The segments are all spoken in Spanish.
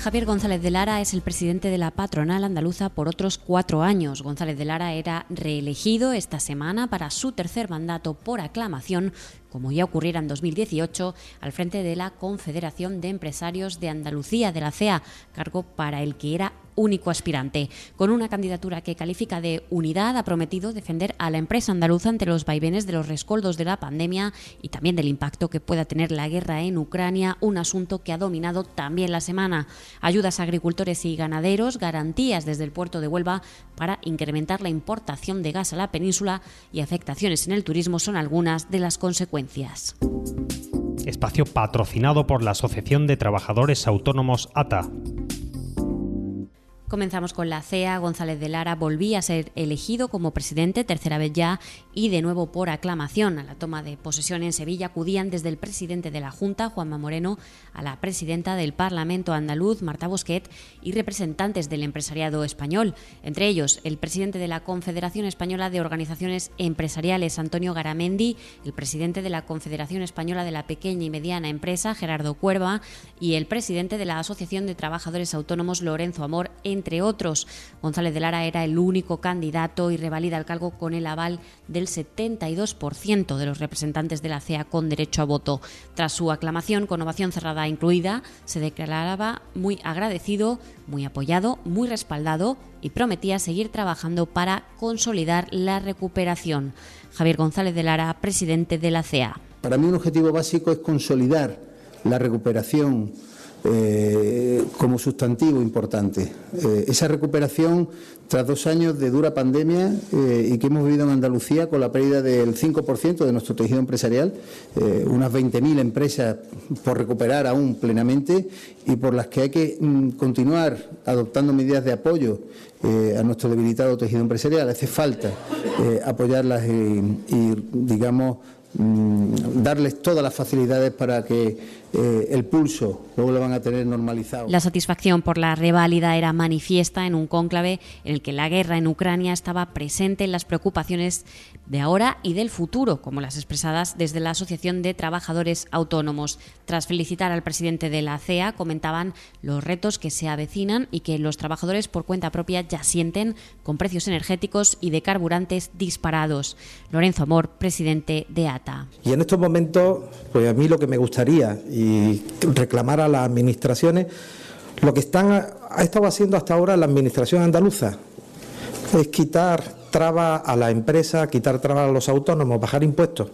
Javier González de Lara es el presidente de la patronal andaluza por otros cuatro años. González de Lara era reelegido esta semana para su tercer mandato por aclamación, como ya ocurriera en 2018, al frente de la Confederación de Empresarios de Andalucía, de la CEA, cargo para el que era único aspirante. Con una candidatura que califica de unidad, ha prometido defender a la empresa andaluza ante los vaivenes de los rescoldos de la pandemia y también del impacto que pueda tener la guerra en Ucrania, un asunto que ha dominado también la semana. Ayudas a agricultores y ganaderos, garantías desde el puerto de Huelva para incrementar la importación de gas a la península y afectaciones en el turismo son algunas de las consecuencias. Espacio patrocinado por la Asociación de Trabajadores Autónomos ATA. Comenzamos con la CEA. González de Lara volvía a ser elegido como presidente, tercera vez ya, y de nuevo por aclamación. A la toma de posesión en Sevilla acudían desde el presidente de la Junta, Juanma Moreno, a la presidenta del Parlamento andaluz, Marta Bosquet, y representantes del empresariado español. Entre ellos, el presidente de la Confederación Española de Organizaciones Empresariales, Antonio Garamendi, el presidente de la Confederación Española de la Pequeña y Mediana Empresa, Gerardo Cuerva, y el presidente de la Asociación de Trabajadores Autónomos, Lorenzo Amor, entre otros. González de Lara era el único candidato y revalida el cargo con el aval del 72% de los representantes de la CEA con derecho a voto. Tras su aclamación, con ovación cerrada incluida, se declaraba muy agradecido, muy apoyado, muy respaldado y prometía seguir trabajando para consolidar la recuperación. Javier González de Lara, presidente de la CEA. Para mí un objetivo básico es consolidar la recuperación eh, como sustantivo importante. Eh, esa recuperación tras dos años de dura pandemia eh, y que hemos vivido en Andalucía con la pérdida del 5% de nuestro tejido empresarial, unas 20.000 empresas por recuperar aún plenamente y por las que hay que mm, continuar adoptando medidas de apoyo a nuestro debilitado tejido empresarial. Hace falta apoyarlas y digamos, darles todas las facilidades para que eh, el pulso, luego lo van a tener normalizado. La satisfacción por la reválida era manifiesta en un cónclave en el que la guerra en Ucrania estaba presente en las preocupaciones de ahora y del futuro, como las expresadas desde la Asociación de Trabajadores Autónomos. Tras felicitar al presidente de la CEA, comentaban los retos que se avecinan y que los trabajadores por cuenta propia ya sienten con precios energéticos y de carburantes disparados. Lorenzo Amor, presidente de Y en estos momentos, pues a mí lo que me gustaría, y reclamar a las administraciones lo que están ha estado haciendo hasta ahora la administración andaluza es quitar trabas a la empresa, quitar trabas a los autónomos, bajar impuestos.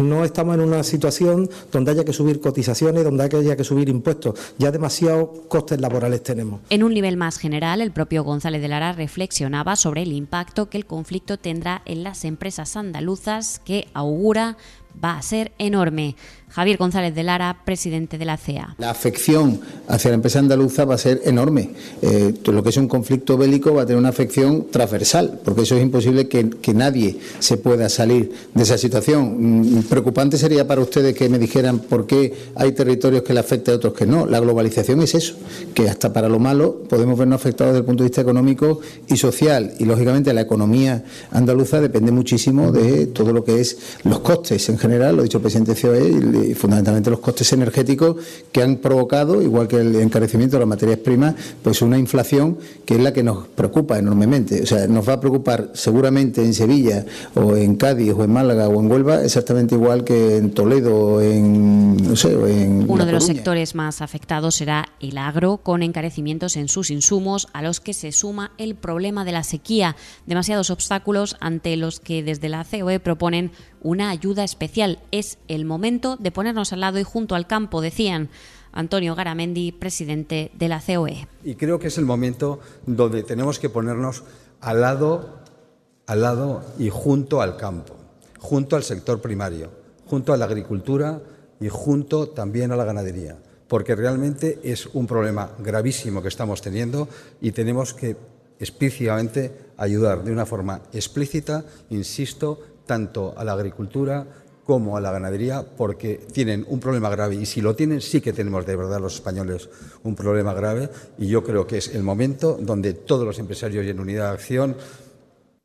No estamos en una situación donde haya que subir cotizaciones, donde haya que subir impuestos. Ya demasiados costes laborales tenemos. En un nivel más general, el propio González de Lara reflexionaba sobre el impacto que el conflicto tendrá en las empresas andaluzas que augura va a ser enorme. Javier González de Lara, presidente de la CEA. La afección hacia la empresa andaluza va a ser enorme. Eh, lo que es un conflicto bélico va a tener una afección transversal, porque eso es imposible que, nadie se pueda salir de esa situación. Mm, preocupante sería para ustedes que me dijeran por qué hay territorios que le afecta a otros que no. La globalización es eso, que hasta para lo malo podemos vernos afectados desde el punto de vista económico y social. Y lógicamente la economía andaluza depende muchísimo de todo lo que es los costes en general, lo ha dicho el presidente COE fundamentalmente los costes energéticos que han provocado, igual que el encarecimiento de las materias primas, pues una inflación que es la que nos preocupa enormemente. O sea, nos va a preocupar seguramente en Sevilla o en Cádiz o en Málaga o en Huelva exactamente igual que en Toledo o en, no sé, en Uno de los sectores más afectados será el agro, con encarecimientos en sus insumos, a los que se suma el problema de la sequía, demasiados obstáculos ante los que desde la COE proponen una ayuda especial. Es el momento de ponernos al lado y junto al campo, decían. Antonio Garamendi, presidente de la COE. Y creo que es el momento donde tenemos que ponernos al lado, al lado y junto al campo, junto al sector primario, junto a la agricultura y junto también a la ganadería, porque realmente es un problema gravísimo que estamos teniendo y tenemos que explícitamente ayudar de una forma explícita, insisto, tanto a la agricultura como a la ganadería porque tienen un problema grave. Y si lo tienen sí que tenemos de verdad los españoles un problema grave. Y yo creo que es el momento donde todos los empresarios y en unidad de acción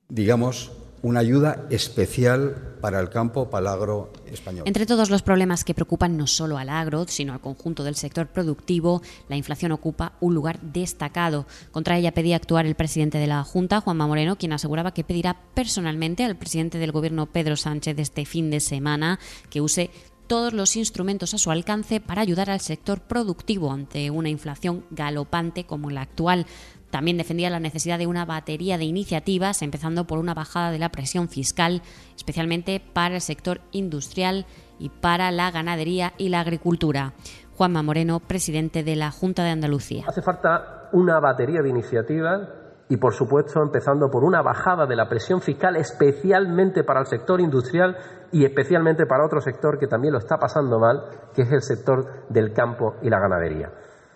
digamos una ayuda especial para el campo, para el agro español. Entre todos los problemas que preocupan no solo al agro, sino al conjunto del sector productivo, la inflación ocupa un lugar destacado. Contra ella pedía actuar el presidente de la Junta, Juanma Moreno, quien aseguraba que pedirá personalmente al presidente del Gobierno, Pedro Sánchez, este fin de semana que use todos los instrumentos a su alcance para ayudar al sector productivo ante una inflación galopante como la actual. También defendía la necesidad de una batería de iniciativas, empezando por una bajada de la presión fiscal, especialmente para el sector industrial y para la ganadería y la agricultura. Juanma Moreno, presidente de la Junta de Andalucía. Hace falta una batería de iniciativas y, por supuesto, empezando por una bajada de la presión fiscal, especialmente para el sector industrial y especialmente para otro sector que también lo está pasando mal, que es el sector del campo y la ganadería.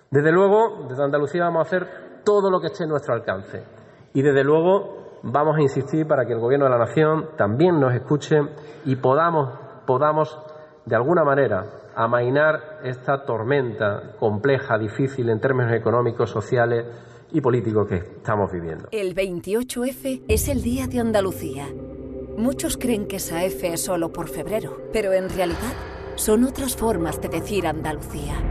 Desde luego, desde Andalucía vamos a hacer todo lo que esté en nuestro alcance. Y desde luego vamos a insistir para que el Gobierno de la Nación también nos escuche y podamos, podamos de alguna manera amainar esta tormenta compleja, difícil en términos económicos, sociales y políticos que estamos viviendo. El 28F es el Día de Andalucía. Muchos creen que esa F es solo por febrero, pero en realidad son otras formas de decir Andalucía.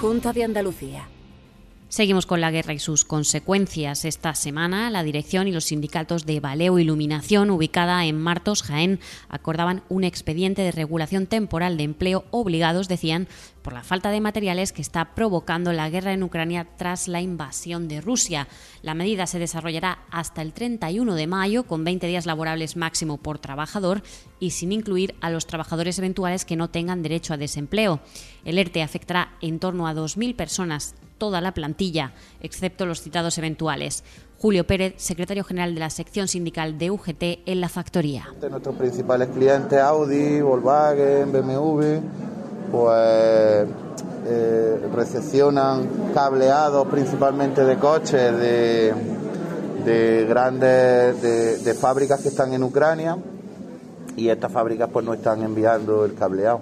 Junta de Andalucía. Seguimos con la guerra y sus consecuencias. Esta semana, la dirección y los sindicatos de Baleo Iluminación, ubicada en Martos, Jaén, acordaban un expediente de regulación temporal de empleo obligados, decían, por la falta de materiales que está provocando la guerra en Ucrania tras la invasión de Rusia. La medida se desarrollará hasta el 31 de mayo, con 20 días laborables máximo por trabajador y sin incluir a los trabajadores eventuales que no tengan derecho a desempleo. El ERTE afectará en torno a 2.000 personas toda la plantilla, excepto los citados eventuales. Julio Pérez, secretario general de la sección sindical de UGT en la factoría. Nuestros principales clientes, Audi, Volkswagen, BMW, pues eh, recepcionan cableados principalmente de coches de, de grandes de, fábricas que están en Ucrania y estas fábricas pues no están enviando el cableado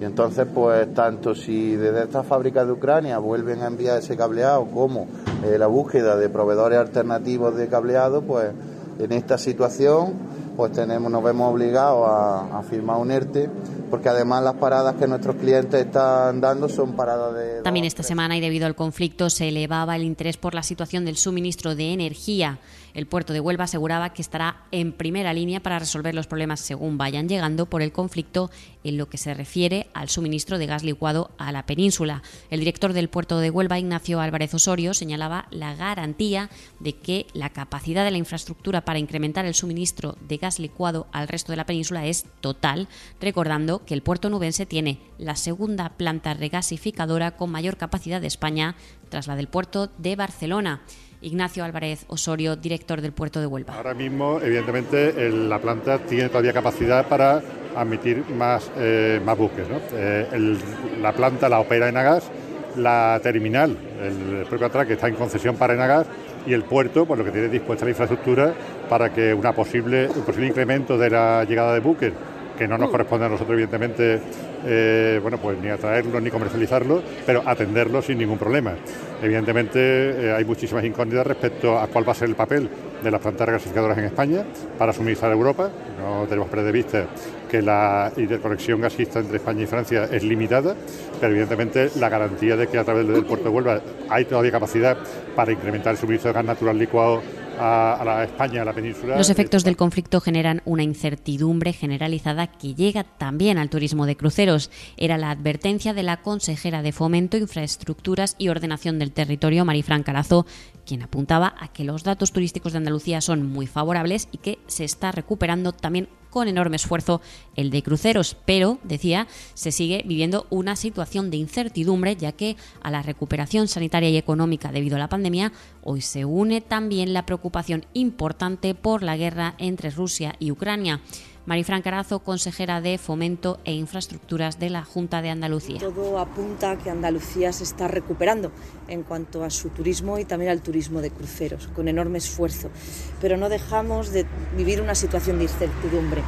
y entonces, pues tanto si desde estas fábricas de Ucrania vuelven a enviar ese cableado como eh, la búsqueda de proveedores alternativos de cableado, pues en esta situación pues tenemos, nos vemos obligados a, a firmar un ERTE porque además las paradas que nuestros clientes están dando son paradas de... También esta semana y debido al conflicto se elevaba el interés por la situación del suministro de energía. El puerto de Huelva aseguraba que estará en primera línea para resolver los problemas según vayan llegando por el conflicto en lo que se refiere al suministro de gas licuado a la península. El director del puerto de Huelva, Ignacio Álvarez Osorio, señalaba la garantía de que la capacidad de la infraestructura para incrementar el suministro de gas licuado al resto de la península es total, recordando que el puerto nubense tiene la segunda planta regasificadora con mayor capacidad de España tras la del puerto de Barcelona. Ignacio Álvarez Osorio, director del puerto de Huelva. Ahora mismo, evidentemente, la planta tiene todavía capacidad para admitir más, eh, más buques. Eh, la planta la opera Enagas, la terminal, el propio atraque está en concesión para Enagas y el puerto, pues lo que tiene dispuesta la infraestructura para que una posible, un posible incremento de la llegada de buques que no nos corresponde a nosotros, evidentemente, eh, bueno, pues ni atraerlos ni comercializarlos, pero atenderlos sin ningún problema. Evidentemente, eh, hay muchísimas incógnitas respecto a cuál va a ser el papel de las plantas regasificadoras en España para suministrar a Europa. No tenemos perder que la interconexión gasista entre España y Francia es limitada, pero evidentemente la garantía de que a través del puerto de Huelva hay todavía capacidad para incrementar el suministro de gas natural licuado a, la España, a la península. Los efectos del conflicto generan una incertidumbre generalizada que llega también al turismo de cruceros. Era la advertencia de la consejera de Fomento, Infraestructuras y Ordenación del Territorio, Marifran Carazo, quien apuntaba a que los datos turísticos de Andalucía son muy favorables y que se está recuperando también con enorme esfuerzo el de cruceros, pero, decía, se sigue viviendo una situación de incertidumbre ya que a la recuperación sanitaria y económica debido a la pandemia hoy se une también la preocupación importante por la guerra entre Rusia y Ucrania. Marifran Carazo, consejera de Fomento e Infraestructuras de la Junta de Andalucía. Todo apunta a que Andalucía se está recuperando en cuanto a su turismo y también al turismo de cruceros, con enorme esfuerzo. Pero no dejamos de vivir una situación de incertidumbre.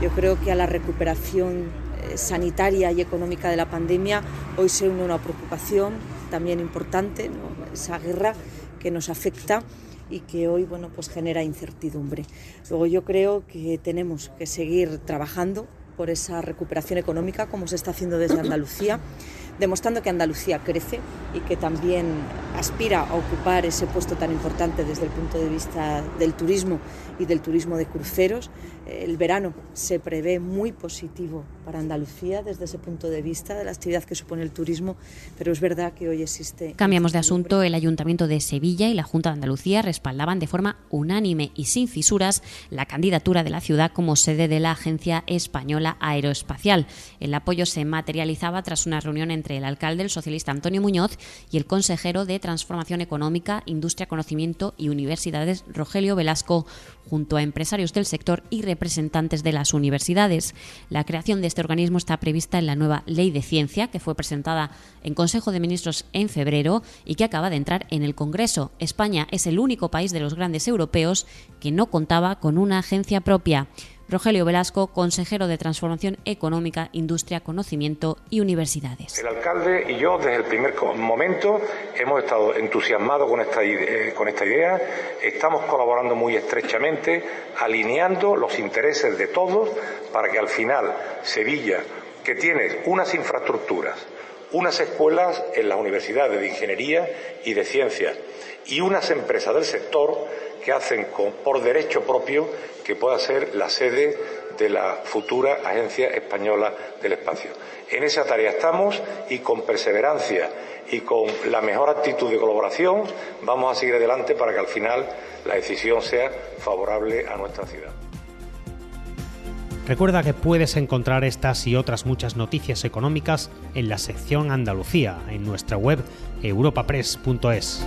Yo creo que a la recuperación eh, sanitaria y económica de la pandemia hoy se une una preocupación también importante, esa guerra que nos afecta y que hoy bueno, pues genera incertidumbre. Luego yo creo que tenemos que seguir trabajando por esa recuperación económica como se está haciendo desde Andalucía, demostrando que Andalucía crece y que también aspira a ocupar ese puesto tan importante desde el punto de vista del turismo y del turismo de cruceros. El verano se prevé muy positivo para Andalucía desde ese punto de vista de la actividad que supone el turismo, pero es verdad que hoy existe. Cambiamos de asunto. El Ayuntamiento de Sevilla y la Junta de Andalucía respaldaban de forma unánime y sin fisuras la candidatura de la ciudad como sede de la Agencia Española Aeroespacial. El apoyo se materializaba tras una reunión entre el alcalde, socialista Antonio Muñoz, y el consejero de Transformación Económica, Industria, Conocimiento y Universidades, Rogelio Velasco, junto a empresarios del sector y representantes de las universidades. La creación de este organismo está prevista en la nueva Ley de Ciencia, que fue presentada en Consejo de Ministros en febrero y que acaba de entrar en el Congreso. España es el único país de los grandes europeos que no contaba con una agencia propia. Rogelio Velasco, consejero de Transformación Económica, Industria, Conocimiento y Universidades. El alcalde y yo desde el primer momento hemos estado entusiasmados con esta, idea, con esta idea, estamos colaborando muy estrechamente, alineando los intereses de todos para que al final Sevilla, que tiene unas infraestructuras, unas escuelas en las universidades de ingeniería y de ciencias y unas empresas del sector que hacen por derecho propio que pueda ser la sede de la futura Agencia Española del Espacio. En esa tarea estamos y con perseverancia y con la mejor actitud de colaboración vamos a seguir adelante para que al final la decisión sea favorable a nuestra ciudad. Recuerda que puedes encontrar estas y otras muchas noticias económicas en la sección Andalucía en nuestra web europapress.es.